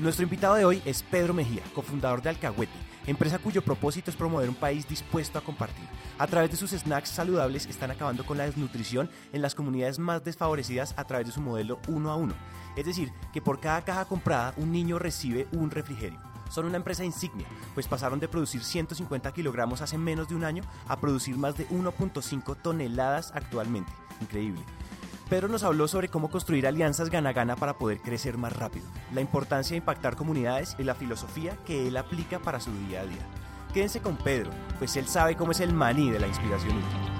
Nuestro invitado de hoy es Pedro Mejía, cofundador de Alcahuete, empresa cuyo propósito es promover un país dispuesto a compartir. A través de sus snacks saludables están acabando con la desnutrición en las comunidades más desfavorecidas a través de su modelo uno a uno. Es decir, que por cada caja comprada un niño recibe un refrigerio. Son una empresa insignia, pues pasaron de producir 150 kilogramos hace menos de un año a producir más de 1.5 toneladas actualmente. Increíble. Pedro nos habló sobre cómo construir alianzas gana-gana para poder crecer más rápido, la importancia de impactar comunidades y la filosofía que él aplica para su día a día. Quédense con Pedro, pues él sabe cómo es el maní de la inspiración útil.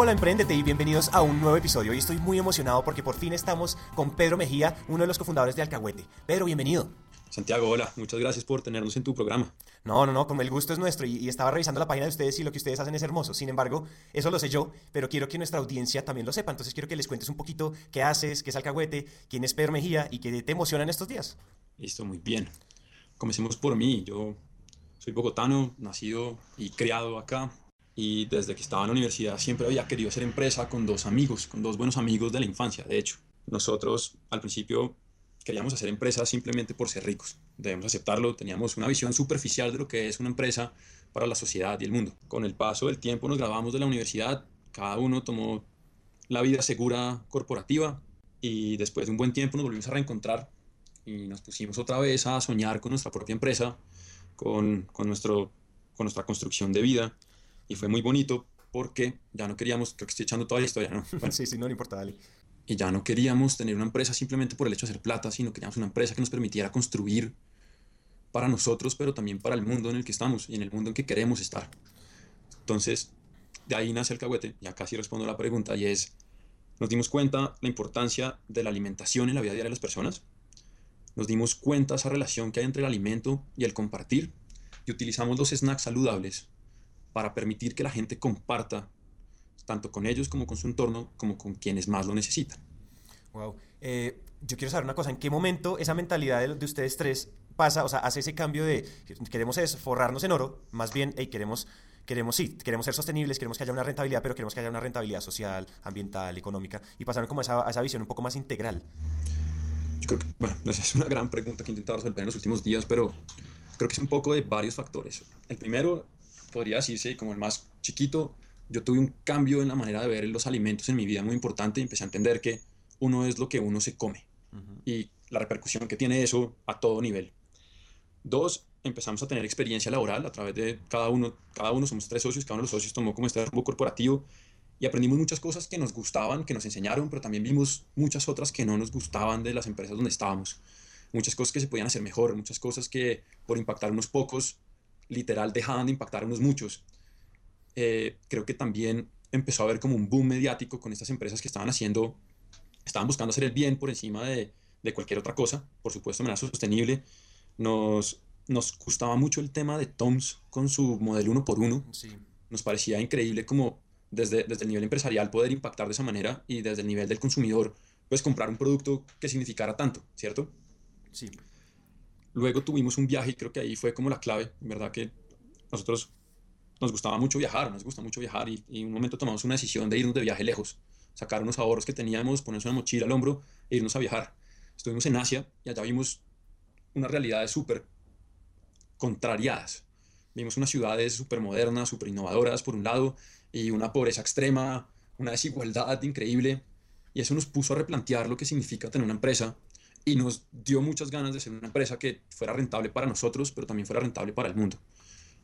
Hola Emprendete y bienvenidos a un nuevo episodio. Hoy estoy muy emocionado porque por fin estamos con Pedro Mejía, uno de los cofundadores de Alcahuete. Pedro, bienvenido. Santiago, hola, muchas gracias por tenernos en tu programa. No, no, no, como el gusto es nuestro y, estaba revisando la página de ustedes y lo que ustedes hacen es hermoso. Sin embargo, eso lo sé yo, pero quiero que nuestra audiencia también lo sepa. Entonces quiero que les cuentes un poquito qué haces, qué es Alcahuete, quién es Pedro Mejía y qué te emociona en estos días. Listo, muy bien. Comencemos por mí. Yo soy bogotano, nacido y criado acá y desde que estaba en la universidad siempre había querido hacer empresa con dos amigos, con dos buenos amigos de la infancia, de hecho. Nosotros al principio queríamos hacer empresa simplemente por ser ricos, debemos aceptarlo, teníamos una visión superficial de lo que es una empresa para la sociedad y el mundo. Con el paso del tiempo nos graduamos de la universidad, cada uno tomó la vida segura corporativa y después de un buen tiempo nos volvimos a reencontrar y nos pusimos otra vez a soñar con nuestra propia empresa, con, con, nuestro, con nuestra construcción de vida y fue muy bonito porque ya no queríamos, creo que estoy echando toda la historia, ¿no? sí, sí, no, no importa, dale. Y ya no queríamos tener una empresa simplemente por el hecho de hacer plata, sino queríamos una empresa que nos permitiera construir para nosotros, pero también para el mundo en el que estamos y en el mundo en que queremos estar. Entonces, de ahí nace el cagüete, ya casi respondo a la pregunta, y es, nos dimos cuenta la importancia de la alimentación en la vida diaria de las personas, nos dimos cuenta esa relación que hay entre el alimento y el compartir, y utilizamos los snacks saludables para permitir que la gente comparta tanto con ellos como con su entorno, como con quienes más lo necesitan. Wow. Eh, yo quiero saber una cosa, ¿en qué momento esa mentalidad de, ustedes tres pasa, o sea, hace ese cambio de queremos es forrarnos en oro, más bien, hey, queremos, queremos, sí, queremos ser sostenibles, queremos que haya una rentabilidad, pero queremos que haya una rentabilidad social, ambiental, económica, y pasaron como a esa, esa visión un poco más integral? Yo creo que, bueno, es una gran pregunta que he intentado resolver en los últimos días, pero creo que es un poco de varios factores. El primero podría decirse como el más chiquito, yo tuve un cambio en la manera de ver los alimentos en mi vida muy importante y empecé a entender que uno es lo que uno se come y la repercusión que tiene eso a todo nivel. Dos, empezamos a tener experiencia laboral a través de cada uno, cada uno somos tres socios, cada uno de los socios tomó como este rumbo corporativo y aprendimos muchas cosas que nos gustaban, que nos enseñaron, pero también vimos muchas otras que no nos gustaban de las empresas donde estábamos. Muchas cosas que se podían hacer mejor, muchas cosas que por impactar unos pocos literal dejaban de impactar a unos muchos. Eh, creo que también empezó a haber como un boom mediático con estas empresas que estaban haciendo, estaban buscando hacer el bien por encima de, de cualquier otra cosa, por supuesto, de manera sostenible. Nos, nos gustaba mucho el tema de Toms con su modelo uno por uno. Nos parecía increíble como desde, desde el nivel empresarial poder impactar de esa manera y desde el nivel del consumidor, pues comprar un producto que significara tanto, ¿cierto? Sí. Luego tuvimos un viaje y creo que ahí fue como la clave, ¿verdad? Que nosotros nos gustaba mucho viajar, nos gusta mucho viajar y, en un momento tomamos una decisión de irnos de viaje lejos, sacar unos ahorros que teníamos, ponernos una mochila al hombro e irnos a viajar. Estuvimos en Asia y allá vimos unas realidades súper contrariadas. Vimos unas ciudades súper modernas, súper innovadoras por un lado y una pobreza extrema, una desigualdad increíble y eso nos puso a replantear lo que significa tener una empresa y nos dio muchas ganas de ser una empresa que fuera rentable para nosotros, pero también fuera rentable para el mundo.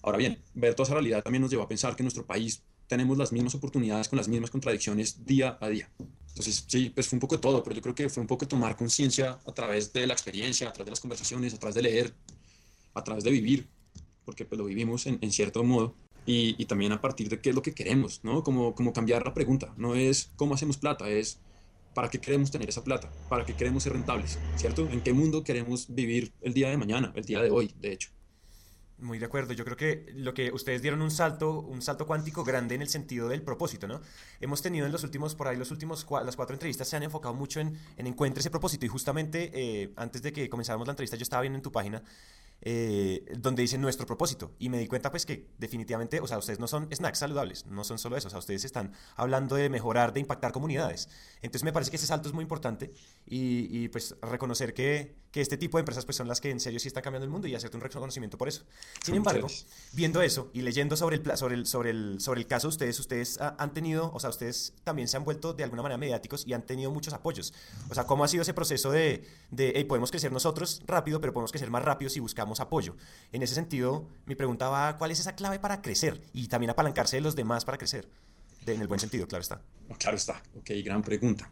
Ahora bien, ver toda esa realidad también nos llevó a pensar que en nuestro país tenemos las mismas oportunidades con las mismas contradicciones día a día. Entonces, sí, pues fue un poco todo, pero yo creo que fue un poco tomar conciencia a través de la experiencia, a través de las conversaciones, a través de leer, a través de vivir, porque pues lo vivimos en, cierto modo, y, y, también a partir de qué es lo que queremos, ¿no? Como, como cambiar la pregunta, no es cómo hacemos plata, es ¿para qué queremos tener esa plata? ¿Para qué queremos ser rentables? ¿Cierto? ¿En qué mundo queremos vivir el día de mañana, el día de hoy, de hecho? Muy de acuerdo. Yo creo que lo que ustedes dieron un salto, un salto cuántico grande en el sentido del propósito, ¿no? Hemos tenido en los últimos, por ahí los últimos, las cuatro entrevistas se han enfocado mucho en, en encuentre ese propósito y justamente eh, antes de que comenzáramos la entrevista yo estaba viendo en tu página eh, donde dice nuestro propósito. Y me di cuenta pues que definitivamente, o sea, ustedes no son snacks saludables, no son solo eso, o sea, ustedes están hablando de mejorar, de impactar comunidades. Entonces me parece que ese salto es muy importante y, pues reconocer que, que, este tipo de empresas pues son las que en serio sí están cambiando el mundo y hacerte un reconocimiento por eso. Sin embargo, viendo eso y leyendo sobre el, sobre el, sobre el, sobre el caso de ustedes, ustedes han tenido, o sea, ustedes también se han vuelto de alguna manera mediáticos y han tenido muchos apoyos. O sea, ¿cómo ha sido ese proceso de, de podemos crecer nosotros rápido, pero podemos crecer más rápido si buscamos apoyo. En ese sentido, mi pregunta va, ¿cuál es esa clave para crecer? Y también apalancarse de los demás para crecer. en el buen sentido, claro está. claro está. Ok, gran pregunta.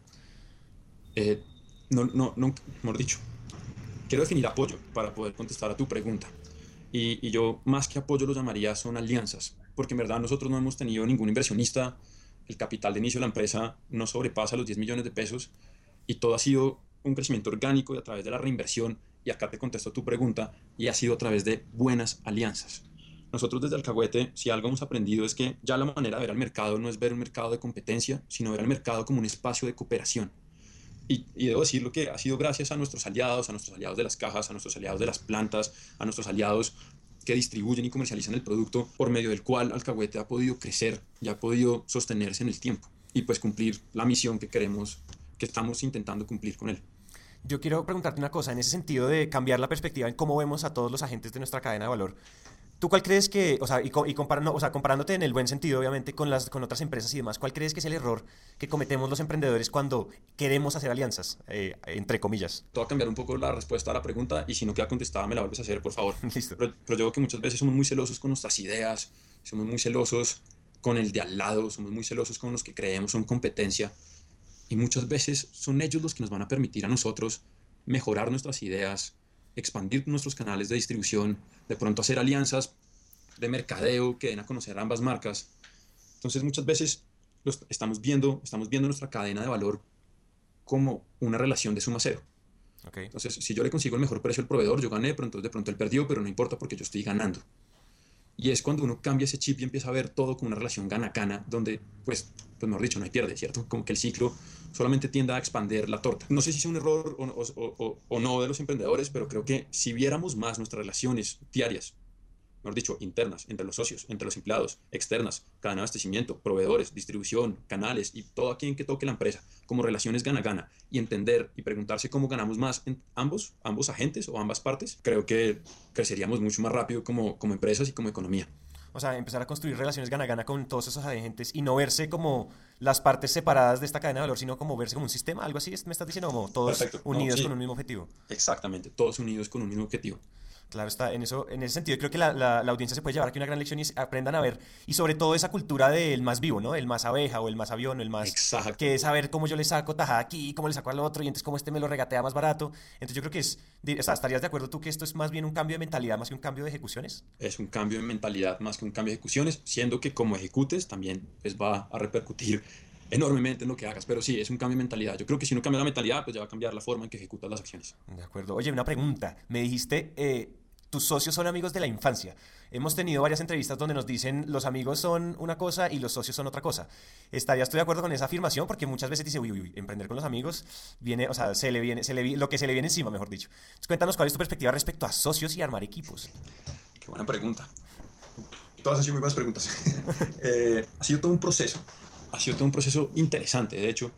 Eh, no, no, no, mejor dicho, quiero definir apoyo para poder contestar a tu pregunta. Y, y, yo más que apoyo lo llamaría son alianzas, porque en verdad nosotros no hemos tenido ningún inversionista, el capital de inicio de la empresa no sobrepasa los 10 millones de pesos y todo ha sido un crecimiento orgánico y a través de la reinversión y acá te contesto tu pregunta, y ha sido a través de buenas alianzas. Nosotros desde Alcahuete, si algo hemos aprendido es que ya la manera de ver al mercado no es ver un mercado de competencia, sino ver al mercado como un espacio de cooperación. Y, y, debo decir lo que ha sido gracias a nuestros aliados, a nuestros aliados de las cajas, a nuestros aliados de las plantas, a nuestros aliados que distribuyen y comercializan el producto, por medio del cual Alcahuete ha podido crecer y ha podido sostenerse en el tiempo y pues cumplir la misión que queremos, que estamos intentando cumplir con él. Yo quiero preguntarte una cosa, en ese sentido de cambiar la perspectiva en cómo vemos a todos los agentes de nuestra cadena de valor. ¿Tú cuál crees que, o sea, y, comparando, o sea, comparándote en el buen sentido, obviamente, con, las, con otras empresas y demás, cuál crees que es el error que cometemos los emprendedores cuando queremos hacer alianzas, eh, entre comillas? Te voy a cambiar un poco la respuesta a la pregunta y si no queda contestada me la vuelves a hacer, por favor. Listo. Pero, pero yo creo que muchas veces somos muy celosos con nuestras ideas, somos muy celosos con el de al lado, somos muy celosos con los que creemos son competencia y muchas veces son ellos los que nos van a permitir a nosotros mejorar nuestras ideas, expandir nuestros canales de distribución, de pronto hacer alianzas de mercadeo que den a conocer ambas marcas. Entonces muchas veces estamos, viendo, estamos viendo nuestra cadena de valor como una relación de suma cero. Entonces, si yo le consigo el mejor precio al proveedor, yo gané, pero entonces de pronto él perdió, pero no importa porque yo estoy ganando. Y es cuando uno cambia ese chip y empieza a ver todo como una relación gana-gana, donde, pues, pues mejor dicho, no hay pierde, ¿cierto? Como que el ciclo solamente tiende a expandir la torta. No sé si es un error o, o no de los emprendedores, pero creo que si viéramos más nuestras relaciones diarias mejor dicho, internas, entre los socios, entre los empleados, externas, cadena de abastecimiento, proveedores, distribución, canales y todo a quien que toque la empresa, como relaciones gana-gana, y entender y preguntarse cómo ganamos más en ambos, ambos agentes o ambas partes, creo que creceríamos mucho más rápido como, como empresas y como economía. O sea, empezar a construir relaciones gana-gana con todos esos agentes y no verse como las partes separadas de esta cadena de valor, sino como verse como un sistema, algo así, me estás diciendo, como todos unidos con un mismo objetivo. Exactamente, todos unidos con un mismo objetivo. Claro, está en eso, en ese sentido creo que la, la, audiencia se puede llevar aquí una gran lección y aprendan a ver, y sobre todo esa cultura del más vivo, ¿no? El más abeja o el más avión o el más... Exacto. Que es saber cómo yo le saco tajada aquí, cómo le saco al otro, y entonces cómo este me lo regatea más barato. Entonces yo creo que es, o sea, ¿estarías de acuerdo tú que esto es más bien un cambio de mentalidad más que un cambio de ejecuciones? Es un cambio de mentalidad más que un cambio de ejecuciones, siendo que como ejecutes también pues va a repercutir enormemente en lo que hagas, pero sí, es un cambio de mentalidad. Yo creo que si no cambia la mentalidad, pues ya va a cambiar la forma en que ejecutas las acciones. De acuerdo. Oye, una pregunta. Me dijiste... Eh, tus socios son amigos de la infancia. Hemos tenido varias entrevistas donde nos dicen los amigos son una cosa y los socios son otra cosa. ¿Estarías tú de acuerdo con esa afirmación? Porque muchas veces dice, uy, uy, uy, emprender con los amigos viene, o sea, se le viene, se le, lo que se le viene encima, mejor dicho. Entonces, cuéntanos cuál es tu perspectiva respecto a socios y armar equipos. Qué buena pregunta. Todas han sido muy buenas preguntas. Eh, ha sido todo un proceso. Ha sido todo un proceso interesante, de hecho,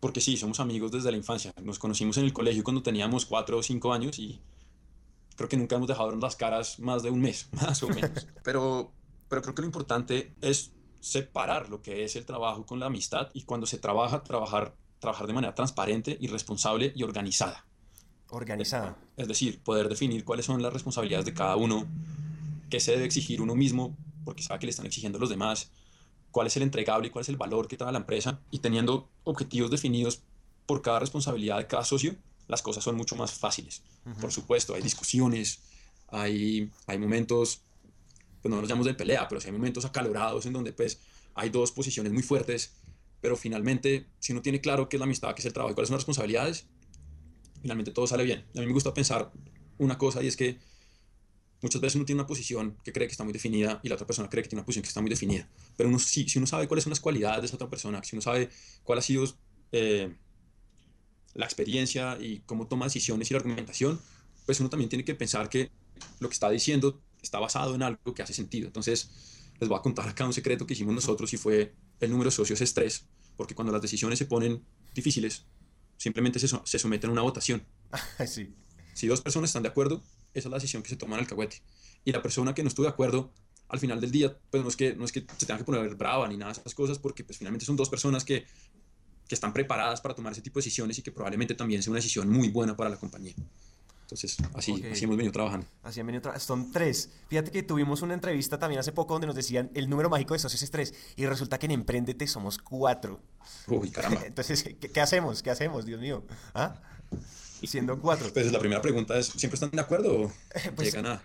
porque sí, somos amigos desde la infancia. Nos conocimos en el colegio cuando teníamos cuatro o cinco años y creo que nunca hemos dejado las caras más de un mes, más o menos. pero, pero creo que lo importante es separar lo que es el trabajo con la amistad y cuando se trabaja, trabajar, trabajar de manera transparente y responsable y organizada. Organizada. Es decir, poder definir cuáles son las responsabilidades de cada uno, qué se debe exigir uno mismo, porque sabe que le están exigiendo los demás, cuál es el entregable y cuál es el valor que trae la empresa, y teniendo objetivos definidos por cada responsabilidad de cada socio, las cosas son mucho más fáciles. Por supuesto, hay discusiones, hay, hay momentos, pues no los llamamos de pelea, pero sí hay momentos acalorados en donde pues hay dos posiciones muy fuertes pero finalmente, si uno tiene claro qué es la amistad, qué es el trabajo y cuáles son las responsabilidades, finalmente todo sale bien. A mí me gusta pensar una cosa y es que muchas veces uno tiene una posición que cree que está muy definida y la otra persona cree que tiene una posición que está muy definida. Pero uno, si, si uno sabe cuáles son las cualidades de esa otra persona, si uno sabe cuál ha sido eh, la experiencia y cómo toma decisiones y la argumentación, pues uno también tiene que pensar que lo que está diciendo está basado en algo que hace sentido. Entonces, les voy a contar acá un secreto que hicimos nosotros y fue el número de socios es tres, porque cuando las decisiones se ponen difíciles, simplemente se, se someten a una votación. sí. Si dos personas están de acuerdo, esa es la decisión que se toma en el alcahuete. Y la persona que no estuvo de acuerdo, al final del día, pues no es que, no es que se tenga que poner brava ni nada de esas cosas, porque pues finalmente son dos personas que, que están preparadas para tomar ese tipo de decisiones y que probablemente también sea una decisión muy buena para la compañía. Entonces, así, así hemos venido trabajando. Así han venido trabajando. Son tres. Fíjate que tuvimos una entrevista también hace poco donde nos decían el número mágico de socios es tres. Y resulta que en Emprendete somos cuatro. Uy, caramba. Entonces, ¿qué, ¿qué, hacemos? ¿Qué hacemos, Dios mío? ¿Ah? Siendo cuatro. Pues la primera pregunta es, ¿siempre están de acuerdo o pues, nada?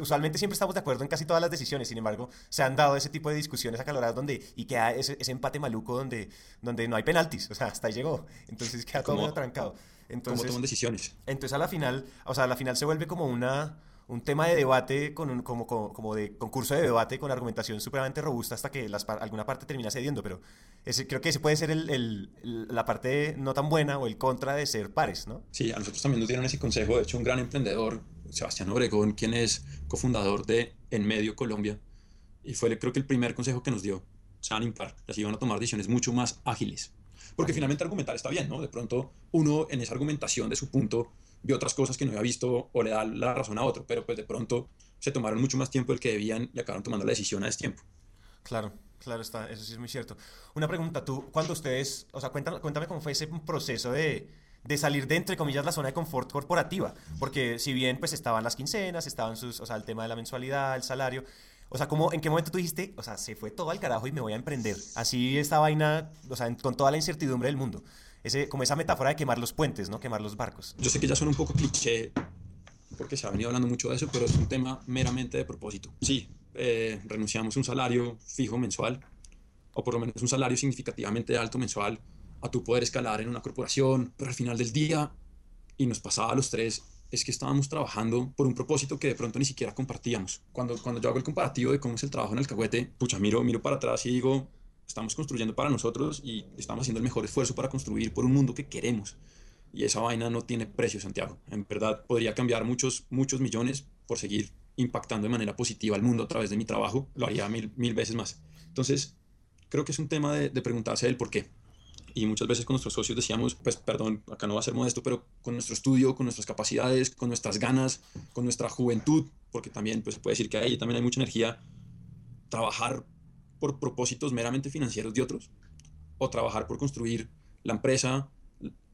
Usualmente siempre estamos de acuerdo en casi todas las decisiones, sin embargo, se han dado ese tipo de discusiones acaloradas donde, y queda ese, ese empate maluco donde, donde no hay penaltis, o sea, hasta ahí llegó, entonces queda todo muy trancado. Entonces, ¿Cómo toman decisiones? Entonces a la final, o sea, a la final se vuelve como una un tema de debate, con un, como, como, como, de concurso de debate con argumentación supremamente robusta hasta que las, alguna parte termina cediendo, pero ese, creo que ese puede ser el, el, la parte no tan buena o el contra de ser pares, ¿no? Sí, a nosotros también nos dieron ese consejo, de hecho un gran emprendedor, Sebastián Obregón, quien es cofundador de En Medio Colombia, y fue creo que el primer consejo que nos dio, sean impar, así van a tomar decisiones mucho más ágiles. Porque finalmente argumentar está bien, ¿no? De pronto uno en esa argumentación de su punto vio otras cosas que no había visto o le da la razón a otro, pero pues de pronto se tomaron mucho más tiempo del que debían y acabaron tomando la decisión a destiempo. Claro, claro está, eso sí es muy cierto. Una pregunta, tú, cuando ustedes, o sea, cuéntame, cuéntame cómo fue ese proceso de, de salir de, entre comillas, la zona de confort corporativa, porque si bien pues estaban las quincenas, estaban sus, o sea, el tema de la mensualidad, el salario, o sea, ¿cómo, ¿en qué momento tú dijiste, o sea, se fue todo al carajo y me voy a emprender? Así esta vaina, o sea, con toda la incertidumbre del mundo ese, como esa metáfora de quemar los puentes, ¿no? Quemar los barcos. Yo sé que ya suena un poco cliché, porque se ha venido hablando mucho de eso, pero es un tema meramente de propósito. Sí, eh, renunciamos a un salario fijo mensual, o por lo menos un salario significativamente alto mensual, a tu poder escalar en una corporación, pero al final del día, y nos pasaba a los tres, es que estábamos trabajando por un propósito que de pronto ni siquiera compartíamos. Cuando, cuando yo hago el comparativo de cómo es el trabajo en el cagüete, pucha, miro, miro para atrás y digo, estamos construyendo para nosotros y estamos haciendo el mejor esfuerzo para construir por un mundo que queremos. Y esa vaina no tiene precio, Santiago. En verdad, podría cambiar muchos, muchos millones por seguir impactando de manera positiva al mundo a través de mi trabajo. Lo haría mil, mil veces más. Entonces, creo que es un tema de, de preguntarse el por qué. Y muchas veces con nuestros socios decíamos, pues perdón, acá no va a ser modesto, pero con nuestro estudio, con nuestras capacidades, con nuestras ganas, con nuestra juventud, porque también pues, se puede decir que ahí también hay mucha energía, trabajar por propósitos meramente financieros de otros o trabajar por construir la empresa,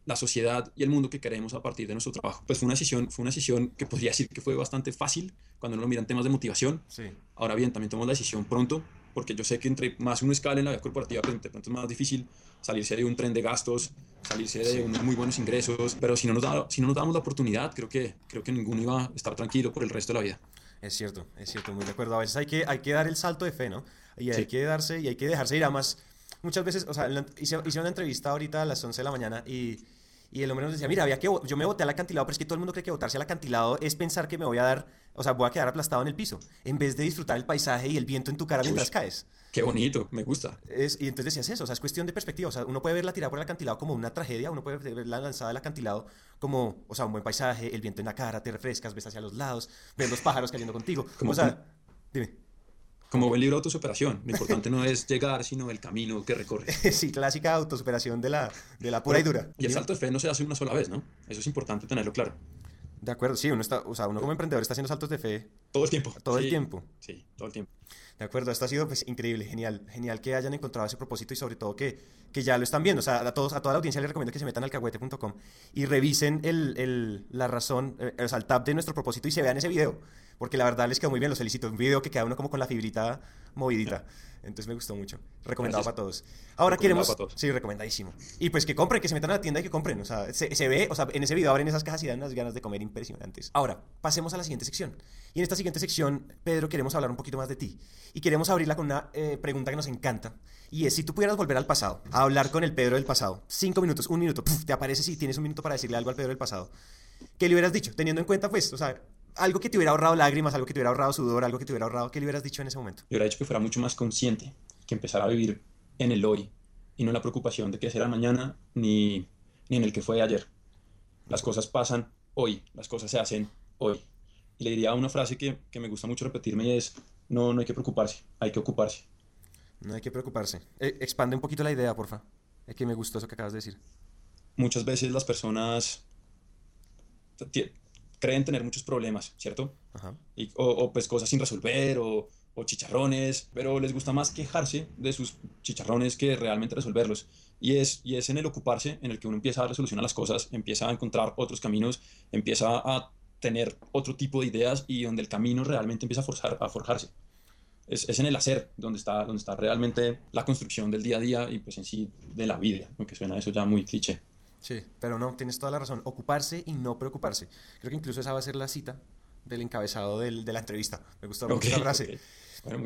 la sociedad y el mundo que queremos a partir de nuestro trabajo. Pues fue una decisión, fue una decisión que podría decir que fue bastante fácil cuando uno lo mira en temas de motivación. Sí. Ahora bien, también tomamos la decisión pronto, porque yo sé que entre más uno escala en la vida corporativa, pues de pronto es más difícil salirse de un tren de gastos, salirse de unos muy buenos ingresos, pero si no nos, da, si no nos damos la oportunidad, creo que, creo que ninguno iba a estar tranquilo por el resto de la vida. Es cierto, es cierto, muy de acuerdo. A veces hay que, hay que dar el salto de fe, ¿no? Y hay que darse y hay que dejarse ir. Además, muchas veces, o sea, hice, hice una entrevista ahorita a las 11 de la mañana y, y el hombre nos decía, mira, había que, yo me boté al acantilado, pero es que todo el mundo cree que botarse al acantilado es pensar que me voy a dar, o sea, voy a quedar aplastado en el piso, en vez de disfrutar el paisaje y el viento en tu cara mientras caes. Qué bonito, me gusta. Es, y entonces decías eso, o sea, es cuestión de perspectiva. O sea, uno puede ver la tirada por el acantilado como una tragedia, uno puede ver la lanzada del acantilado como, o sea, un buen paisaje, el viento en la cara, te refrescas, ves hacia los lados, ves los pájaros cayendo contigo. Como, o sea, dime. Como buen libro de autosuperación. Lo importante no es llegar, sino el camino que recorre. sí, clásica autosuperación de la, de la pura y dura. Y el salto de fe no se hace una sola vez, ¿no? Eso es importante tenerlo claro. De acuerdo, sí, uno está, o sea, uno como emprendedor está haciendo saltos de fe. Todo el tiempo. Todo sí, el tiempo. Sí, todo el tiempo. De acuerdo, esto ha sido pues increíble, genial, genial que hayan encontrado ese propósito y sobre todo que, que ya lo están viendo. O sea, a, todos, a toda la audiencia les recomiendo que se metan al cagüete.com y revisen el, el, la razón, eh, o sea, el tab de nuestro propósito y se vean ese video. Porque la verdad les quedó muy bien, los felicito. Un video que queda uno como con la fibrita movidita. Entonces me gustó mucho. Recomendado para todos. Ahora queremos. Sí, recomendadísimo. Y pues que compren, que se metan a la tienda y que compren. O sea, se, ve, o sea, en ese video abren esas cajas y dan unas ganas de comer impresionantes. Ahora, pasemos a la siguiente sección. Y en esta siguiente sección, Pedro, queremos hablar un poquito más de ti. Y queremos abrirla con una eh, pregunta que nos encanta. Y es: si tú pudieras volver al pasado, a hablar con el Pedro del pasado, cinco minutos, un minuto, te aparece si tienes un minuto para decirle algo al Pedro del pasado. ¿Qué le hubieras dicho? Teniendo en cuenta, pues, o sea, algo que te hubiera ahorrado lágrimas, algo que te hubiera ahorrado sudor, algo que te hubiera ahorrado, ¿qué le hubieras dicho en ese momento? Yo hubiera dicho que fuera mucho más consciente, que empezara a vivir en el hoy y no en la preocupación de qué será mañana ni, ni en el que fue ayer. Las cosas pasan hoy, las cosas se hacen hoy. Y le diría una frase que, que me gusta mucho repetirme y es, no, no hay que preocuparse, hay que ocuparse. No hay que preocuparse. Eh, expande un poquito la idea, porfa. Es que me gustó eso que acabas de decir. Muchas veces las personas creen tener muchos problemas, ¿cierto? Y, o, pues cosas sin resolver o, o, chicharrones, pero les gusta más quejarse de sus chicharrones que realmente resolverlos. Y es, y es en el ocuparse en el que uno empieza a resolucionar las cosas, empieza a encontrar otros caminos, empieza a tener otro tipo de ideas y donde el camino realmente empieza a, forzar, a forjarse. Es, es, en el hacer donde está, donde está realmente la construcción del día a día y pues en sí de la vida, aunque suena eso ya muy cliché. Sí, pero no, tienes toda la razón. Ocuparse y no preocuparse. Creo que incluso esa va a ser la cita del encabezado del, de la entrevista. Me gustó mucho esa frase.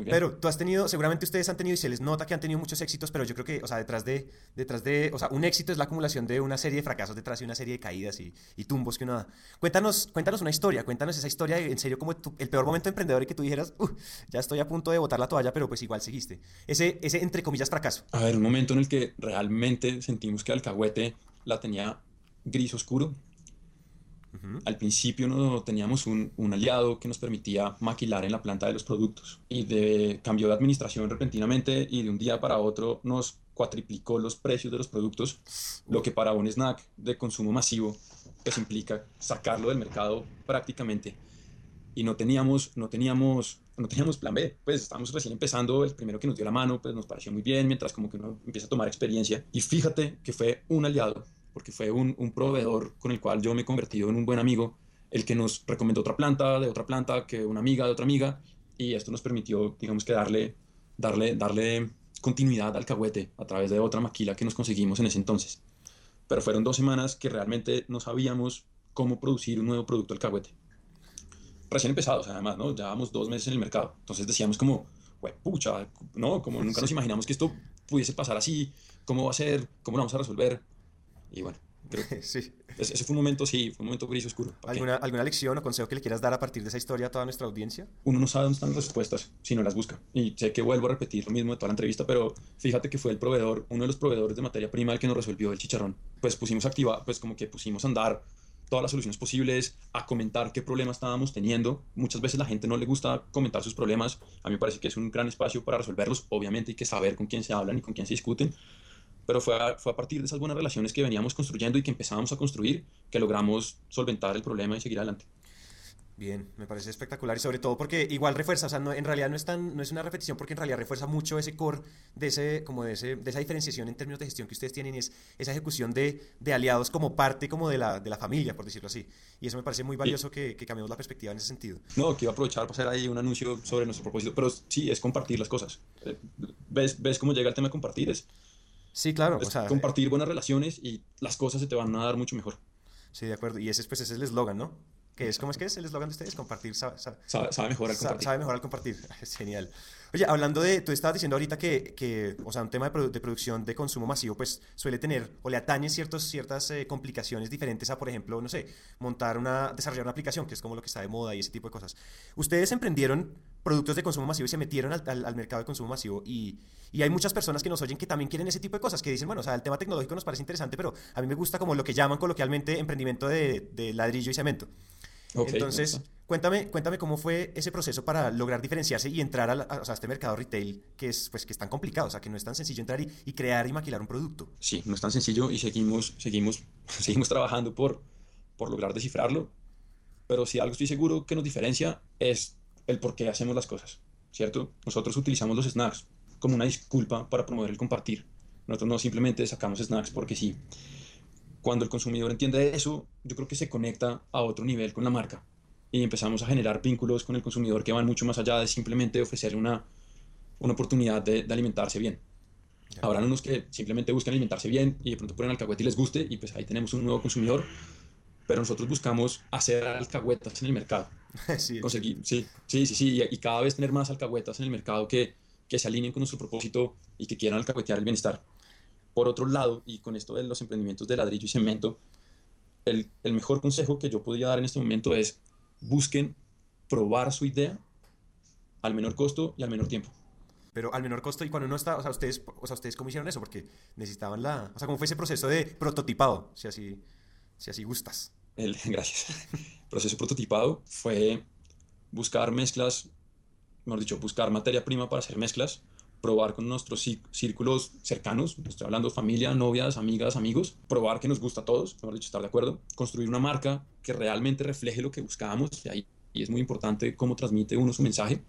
Pero tú has tenido, seguramente ustedes han tenido y se les nota que han tenido muchos éxitos, pero yo creo que, o sea, detrás de, detrás de, o sea, un éxito es la acumulación de una serie de fracasos detrás de una serie de caídas y, y tumbos que uno da. Cuéntanos, cuéntanos una historia, cuéntanos esa historia, en serio, como el peor momento emprendedor y que tú dijeras, ya estoy a punto de botar la toalla, pero pues igual seguiste. Ese, ese entre comillas fracaso. A ver, un momento en el que realmente sentimos que Alcahuete la tenía gris oscuro. Al principio no teníamos un, aliado que nos permitía maquilar en la planta de los productos. Y de, cambió de administración repentinamente y de un día para otro nos cuatriplicó los precios de los productos, lo que para un snack de consumo masivo pues implica sacarlo del mercado prácticamente. Y no teníamos, no teníamos, no teníamos plan B, pues estábamos recién empezando, el primero que nos dio la mano pues nos pareció muy bien, mientras como que uno empieza a tomar experiencia y fíjate que fue un aliado porque fue un, un, proveedor con el cual yo me he convertido en un buen amigo, el que nos recomendó otra planta, de otra planta, que una amiga de otra amiga, y esto nos permitió, digamos que darle, darle, darle continuidad al cahuete a través de otra maquila que nos conseguimos en ese entonces. Pero fueron dos semanas que realmente no sabíamos cómo producir un nuevo producto al cahuete. Recién empezados, además, ¿no? Llevábamos dos meses en el mercado. Entonces decíamos como, pucha, ¿no? Como nunca nos imaginamos que esto pudiese pasar así, cómo va a ser, cómo lo vamos a resolver. Y bueno, creo que sí. ese fue un momento, sí, fue un momento gris oscuro. ¿Alguna, ¿Alguna lección o consejo que le quieras dar a partir de esa historia a toda nuestra audiencia? Uno no sabe dónde están las respuestas si no las busca. Y sé que vuelvo a repetir lo mismo de toda la entrevista, pero fíjate que fue el proveedor, uno de los proveedores de materia prima el que nos resolvió el chicharrón. Pues pusimos activa, pues como que pusimos a andar todas las soluciones posibles, a comentar qué problemas estábamos teniendo. Muchas veces la gente no le gusta comentar sus problemas. A mí me parece que es un gran espacio para resolverlos. Obviamente hay que saber con quién se hablan y con quién se discuten, pero fue a, fue a partir de esas buenas relaciones que veníamos construyendo y que empezábamos a construir que logramos solventar el problema y seguir adelante. Bien, me parece espectacular y sobre todo porque igual refuerza, o sea, no, en realidad no es, tan, no es una repetición porque en realidad refuerza mucho ese core de, ese, como de, ese, de esa diferenciación en términos de gestión que ustedes tienen y es esa ejecución de, de aliados como parte como de la, de la familia, por decirlo así. Y eso me parece muy valioso que, que, cambiemos la perspectiva en ese sentido. No, a aprovechar para hacer ahí un anuncio sobre nuestro propósito, pero sí, es compartir las cosas. Eh, ¿Ves, ves cómo llega el tema de compartir? Es, Sí, claro. o sea, compartir buenas relaciones y las cosas se te van a dar mucho mejor. Sí, de acuerdo. Y ese pues, es el eslogan, ¿no? ¿Qué es? ¿Cómo es que es el eslogan de ustedes? Compartir sabe, sabe, sabe, mejor al compartir. Sabe mejor al compartir. Es genial. Oye, hablando de, tú estabas diciendo ahorita que, que o sea, un tema de, de, producción de consumo masivo, pues suele tener o le atañe ciertos, ciertas eh, complicaciones diferentes a, por ejemplo, no sé, montar una, desarrollar una aplicación, que es como lo que está de moda y ese tipo de cosas. Ustedes emprendieron productos de consumo masivo y se metieron al, al, al mercado de consumo masivo y, y, hay muchas personas que nos oyen que también quieren ese tipo de cosas, que dicen, bueno, o sea, el tema tecnológico nos parece interesante, pero a mí me gusta como lo que llaman coloquialmente emprendimiento de, de ladrillo y cemento. Entonces, cuéntame, cuéntame cómo fue ese proceso para lograr diferenciarse y entrar a, este mercado retail que es, pues, que es tan complicado, o sea, que no es tan sencillo entrar y, crear y maquilar un producto. Sí, no es tan sencillo y seguimos, seguimos, seguimos trabajando por, por lograr descifrarlo, pero si algo estoy seguro que nos diferencia es el por qué hacemos las cosas, ¿cierto? Nosotros utilizamos los snacks como una disculpa para promover el compartir. Nosotros no simplemente sacamos snacks porque sí cuando el consumidor entiende eso, yo creo que se conecta a otro nivel con la marca. y empezamos a generar vínculos con el consumidor que van mucho más allá de simplemente ofrecerle una, una oportunidad de, de alimentarse bien. Habrán unos que simplemente buscan alimentarse bien y de pronto ponen alcahuete y les guste y pues ahí tenemos un nuevo consumidor, pero nosotros buscamos hacer alcahuetas en el mercado. Sí, Conseguir, sí, sí, sí, sí, y, y cada vez tener más alcahuetas en el mercado que, que se alineen con nuestro propósito y que quieran alcahuetear el bienestar. Por otro lado, y con esto de los emprendimientos de ladrillo y cemento, el, el mejor consejo que yo podría dar en este momento es busquen probar su idea al menor costo y al menor tiempo. Pero al menor costo y cuando uno está, o sea, ustedes, o sea, ustedes cómo hicieron eso, porque necesitaban la, o sea, cómo fue ese proceso de prototipado, si así, si así gustas. El, gracias. El proceso prototipado fue buscar mezclas, mejor dicho, buscar materia prima para hacer mezclas, probar con nuestros cí- círculos cercanos, estoy hablando familia, novias, amigas, amigos, probar que nos gusta a todos, mejor dicho, estar de acuerdo, construir una marca que realmente refleje lo que buscábamos, y ahí y es muy importante cómo transmite uno su mensaje.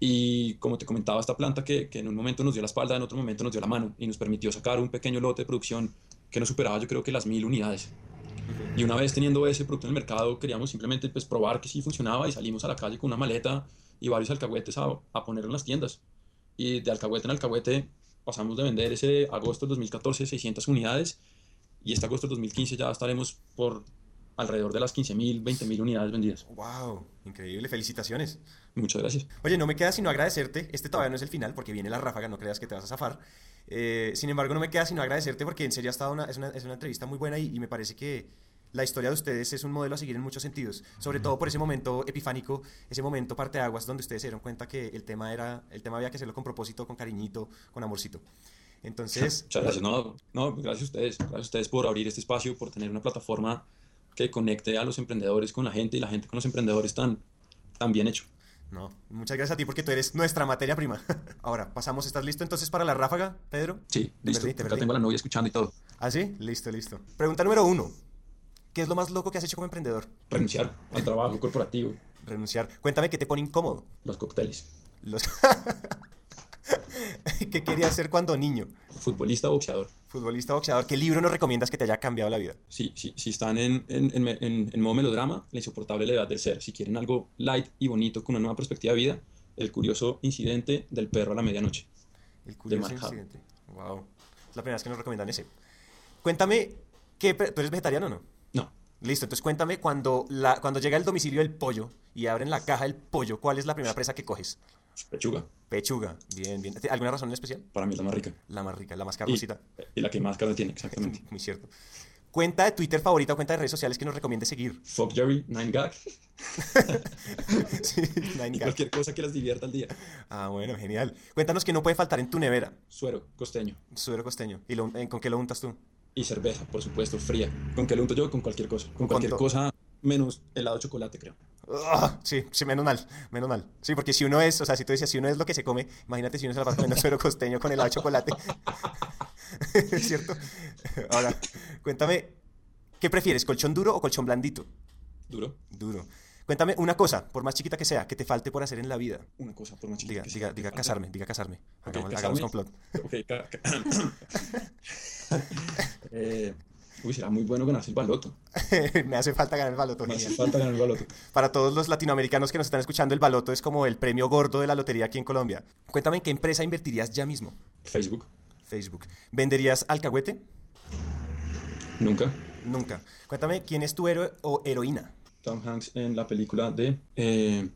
Y como te comentaba, esta planta que, que en un momento nos dio la espalda, en otro momento nos dio la mano y nos permitió sacar un pequeño lote de producción que no superaba yo creo que las mil unidades. Y una vez teniendo ese producto en el mercado, queríamos simplemente pues, probar que sí funcionaba y salimos a la calle con una maleta y varios alcahuetes a, a poner en las tiendas. Y de alcahuete en alcahuete pasamos de vender ese agosto del 2014 600 unidades y este agosto del 2015 ya estaremos por alrededor de las 15.000, 20.000 unidades vendidas. Wow, increíble, felicitaciones. Muchas gracias. Oye, no me queda sino agradecerte. Este todavía no es el final porque viene la ráfaga, no creas que te vas a zafar. Eh, sin embargo, no me queda sino agradecerte porque en serio ha estado una, es, una, es una entrevista muy buena y, y me parece que la historia de ustedes es un modelo a seguir en muchos sentidos. Sobre todo por ese momento epifánico, ese momento parteaguas donde ustedes se dieron cuenta que el tema, era, el tema había que hacerlo con propósito, con cariñito, con amorcito. Entonces, Muchas gracias. No, no, gracias a ustedes. Gracias a ustedes por abrir este espacio, por tener una plataforma que conecte a los emprendedores con la gente y la gente con los emprendedores tan, tan bien hecho. no, muchas gracias a ti porque tú eres nuestra materia prima. Ahora, pasamos, ¿estás listo entonces para la ráfaga, Pedro? Sí, Te listo. perdí, te perdí. tengo a la novia escuchando y todo. ¿Ah, sí? Listo, listo. Pregunta número uno. ¿Qué es lo más loco que has hecho como emprendedor? Renunciar al trabajo corporativo, Renunciar. Cuéntame qué te pone incómodo. los cócteles. Los... ¿Qué querías hacer cuando niño? Futbolista, boxeador. Futbolista, boxeador. ¿Qué libro nos recomiendas que te haya cambiado la vida? Sí, sí, si están en, en, en, en- modo melodrama, La insoportable levedad del ser. Si quieren algo light y bonito con una nueva perspectiva de vida, El curioso incidente del perro a la medianoche. El curioso incidente. Wow. Es la primera vez que nos recomiendan ese. Cuéntame, ¿qué ¿tú eres vegetariano o no? No, Listo, entonces cuéntame cuando, la, cuando llega el domicilio del pollo y abren la caja del pollo, ¿cuál es la primera presa que coges? pechuga. Pechuga. Bien, bien. ¿Alguna razón en especial? Para mí es la más rica. La más rica, la más carnosita. y la que más carne tiene, exactamente. Muy cierto. Cuenta de Twitter favorita o cuenta de redes sociales que nos recomiende seguir. Fuck Jerry, Nine Gag Sí, Nine y Gag. cualquier cosa que las divierta al día. Ah, bueno, genial. Cuéntanos que no puede faltar en tu nevera. Suero, costeño. Suero costeño. ¿Y lo- eh, con qué lo untas tú? Y cerveza, por supuesto, fría. ¿Con qué lo unto yo? Con cualquier cosa. Con cualquier ¿Cuánto? cosa menos helado de chocolate, creo. Ah, sí, sí, menos mal, menos mal. Sí, porque si uno es, o sea, si tú decías, si uno es lo que se come, imagínate si uno se la pasa comiendo suero costeño con helado de chocolate. ¿Es cierto? Ahora, cuéntame, ¿qué prefieres, colchón duro o colchón blandito? Duro. Duro. Cuéntame una cosa, por más chiquita que sea, que te falte por hacer en la vida. Una cosa por más chiquita Diga, que diga, sea. diga casarme, diga casarme. Ok, Hagamos, casarme. hagamos complot. Ok, ca- ca- Eh, uy, será muy bueno ganarse el baloto. Me hace falta ganar el baloto. Me hace falta ganar el baloto. Para todos los latinoamericanos que nos están escuchando, el baloto es como el premio gordo de la lotería aquí en Colombia. Cuéntame en qué empresa invertirías ya mismo. Facebook, Facebook. ¿Venderías alcahuete? nunca. Nunca. Cuéntame quién es tu héroe o heroína. Tom Hanks en la película de eh,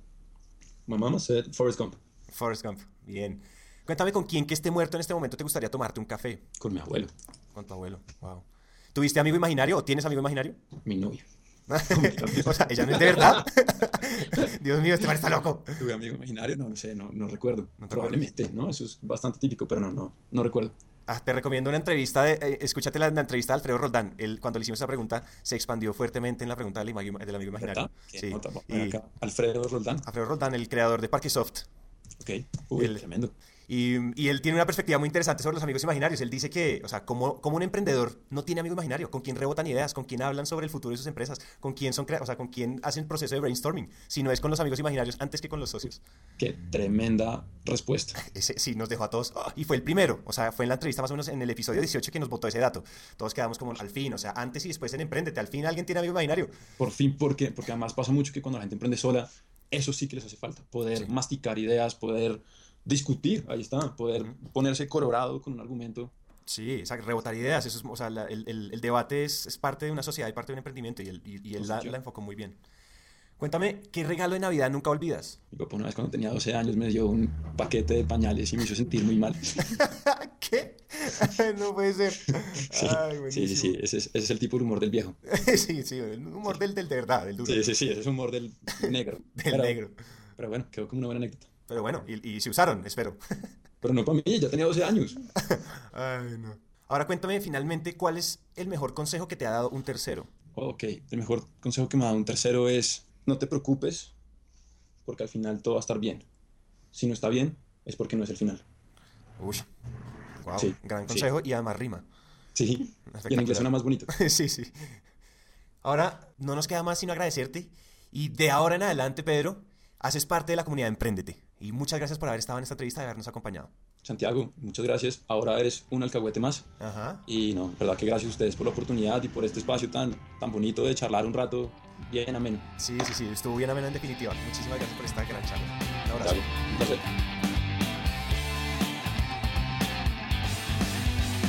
My Mama Said Forrest Gump Forrest Gump. Bien. Cuéntame con quién que esté muerto en este momento te gustaría tomarte un café. con mi abuelo, Con tu abuelo. Wow. ¿Tuviste amigo imaginario o tienes amigo imaginario? mi novia. o sea, ella no es de verdad. Dios mío, este man está loco. ¿Tuve amigo imaginario? No, no sé, no, no recuerdo. ¿No te Probablemente, ¿no? Eso es bastante típico, pero no, no, no recuerdo. Ah, te recomiendo una entrevista de, eh, escúchate la, la entrevista de Alfredo Roldán. Él, cuando le hicimos esa pregunta, se expandió fuertemente en la pregunta del, del amigo imaginario. Sí. nota. Y. Alfredo Roldán. Alfredo Roldán, el creador de Parque Soft. Ok. Uy, El- tremendo. Y, él tiene una perspectiva muy interesante sobre los amigos imaginarios. Él dice que, o sea, como, como un emprendedor no tiene amigo imaginario, con quien rebotan ideas, con quien hablan sobre el futuro de sus empresas, con quien son, o sea, con quien hacen el proceso de brainstorming, si no es con los amigos imaginarios antes que con los socios. Qué tremenda respuesta. Ese, sí, nos dejó a todos. ¡ah! y fue el primero, o sea, fue en la entrevista más o menos en el episodio 18 que nos votó ese dato. Todos quedamos como al fin, o sea, antes y después en Emprendete, al fin alguien tiene amigo imaginario. Por fin, porque, porque además pasa mucho que cuando la gente emprende sola, eso sí que les hace falta, poder masticar ideas, poder discutir, ahí está, poder ponerse colorado con un argumento. Sí, o rebotar ideas, eso es, o sea, el, el, debate es, es, parte de una sociedad y parte de un emprendimiento y él, y, él la, la, enfocó muy bien. Cuéntame, ¿qué regalo de Navidad nunca olvidas? Mi papá una vez cuando tenía 12 años me dio un paquete de pañales y me hizo sentir muy mal. ¿Qué? no puede ser. Sí, sí, sí, ese es, ese es, el tipo de humor del viejo. sí, sí, el humor del, del de verdad, del duro. Sí, sí, sí, ese es humor del negro. del negro. Pero bueno, quedó como una buena anécdota. Pero bueno, y, se usaron, espero. Pero no para mí, ya tenía 12 años. Ay, no. Ahora cuéntame finalmente cuál es el mejor consejo que te ha dado un tercero. Ok, el mejor consejo que me ha dado un tercero es no te preocupes porque al final todo va a estar bien. Si no está bien, es porque no es el final. Uy, wow, gran consejo y además rima. Sí, y en inglés suena más bonito. sí, sí. Ahora, no nos queda más sino agradecerte y de ahora en adelante, Pedro, haces parte de la comunidad Emprendete. Y muchas gracias por haber estado en esta entrevista y habernos acompañado. Santiago, muchas gracias. Ahora eres un alcahuete más. Ajá. Y no, verdad que gracias a ustedes por la oportunidad y por este espacio tan, tan bonito de charlar un rato bien ameno. Sí, sí, sí, estuvo bien ameno en definitiva. Muchísimas gracias por esta gran charla. Un abrazo. un placer.